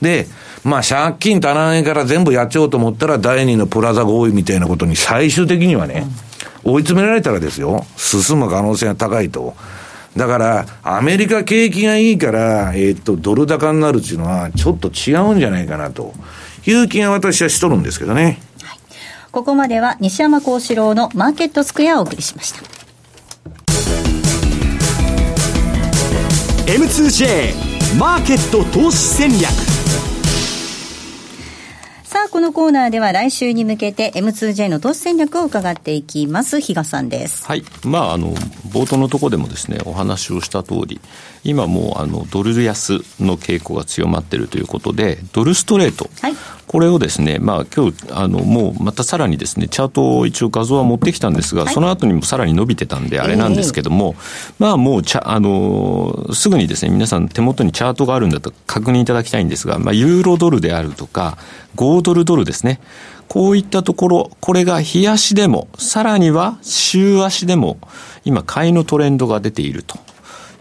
で、まあ借金足らないから全部やっちゃおうと思ったら第二のプラザ合意みたいなことに最終的にはね、追い詰められたらですよ、進む可能性が高いと。だから、アメリカ景気がいいから、えー、っと、ドル高になるっていうのは、ちょっと違うんじゃないかなという気が私はしとるんですけどね。はい、ここまでは西山幸四郎のマーケットスクエアをお送りしました。M2J マーケット投資戦略さあ、このコーナーでは来週に向けて M2J の投資戦略を伺っていきます。比嘉さんです。はい。まあ、あの、冒頭のところでもですね、お話をした通り、今もう、あの、ドル安の傾向が強まっているということで、ドルストレート。はい。これをですね、まあ、今日、あの、もう、またさらにですね、チャートを一応画像は持ってきたんですが、はい、その後にもさらに伸びてたんで、あれなんですけども、えー、まあ、もう、ちゃ、あの、すぐにですね、皆さん手元にチャートがあるんだと確認いただきたいんですが、まあ、ユーロドルであるとか、5ドルドルですね。こういったところ、これが日足でも、さらには週足でも、今、買いのトレンドが出ていると。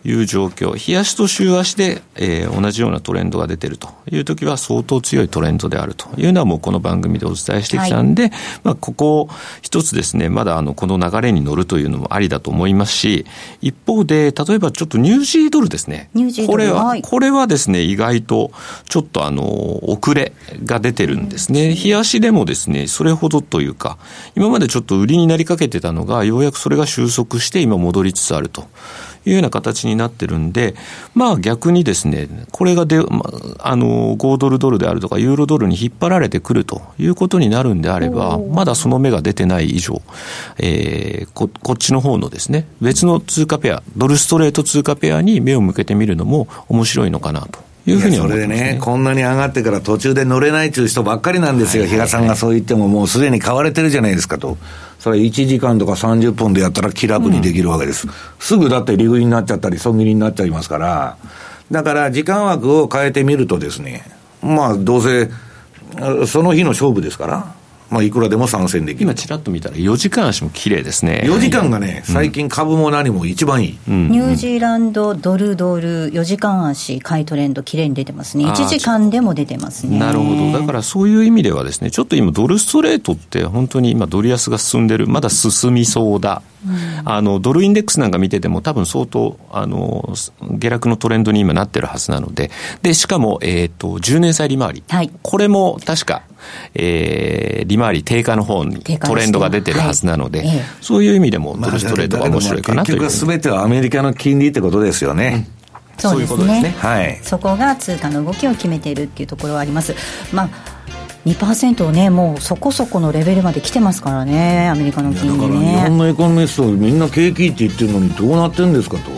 いう状況、日足と週足で、えー、同じようなトレンドが出てるというときは相当強いトレンドであるというのはもうこの番組でお伝えしてきたんで、はい、まあここ一つですね、まだあのこの流れに乗るというのもありだと思いますし、一方で、例えばちょっとニュージードルですね。これは、これはですね、意外とちょっとあの、遅れが出てるんですね。日足でもですね、それほどというか、今までちょっと売りになりかけてたのが、ようやくそれが収束して今戻りつつあると。いうような形になってるんで、まあ逆にですね、これがで、まあ、あの、5ドルドルであるとか、ユーロドルに引っ張られてくるということになるんであれば、まだその目が出てない以上、えー、こ、こっちの方のですね、別の通貨ペア、ドルストレート通貨ペアに目を向けてみるのも面白いのかなと。いうふうに思います、ね、それでね、こんなに上がってから途中で乗れないという人ばっかりなんですよ、比嘉さんがそう言っても、もうすでに買われてるじゃないですかと。それ1時間とか30分でやったら気楽にできるわけです。うん、すぐだって利食いになっちゃったり、損切りになっちゃいますから、だから時間枠を変えてみるとですね、まあどうせ、その日の勝負ですから、まあ、いくらでも参戦できる。今、ちらっと見たら、4時間足も綺麗ですね。4時間がね、最近株も何も一番いい。うん、ニュージーランドドルドル、4時間足、買いトレンド、綺麗に出てますね。1時間でも出てますね。なるほど。だからそういう意味ではですね、ちょっと今、ドルストレートって、本当に今、ドル安が進んでる、まだ進みそうだ。あのドルインデックスなんか見てても、多分相当あの下落のトレンドに今なってるはずなので、でしかも、えーと、10年債利回り、はい、これも確か、えー、利回り低下の方にトレンドが出てるはずなので、はい、そういう意味でもドルストレートが面白いかなという、まあ、結局すべてはアメリカの金利ってことですよね。うんそうですね、ね、はい、そこが通貨の動きを決めているっていうところはあります。まあ2%をね、もうそこそこのレベルまで来てますからね、アメリカの金利ね。日本のエコノミスト、みんな景気って言ってるのに、どうなってんですかと、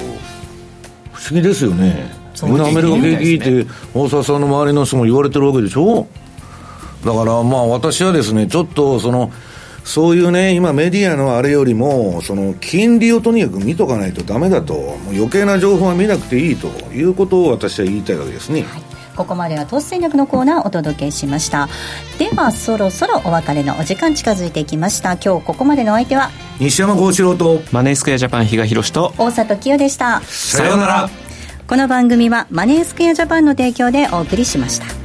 不思議ですよね。みんなアメリカ景気って、大沢さんの周りの人も言われてるわけでしょ。だからまあ私はですね、ちょっとその、そういうね、今メディアのあれよりも、その金利をとにかく見とかないとだめだと、もう余計な情報は見なくていいということを私は言いたいわけですね。はい。ここまでは投資戦略のコーナーをお届けしました。ではそろそろお別れのお時間近づいていきました。今日ここまでのお相手は西山幸四郎とマネースクエアジャパン比嘉宏と大里清でした。さようなら。この番組はマネースクエアジャパンの提供でお送りしました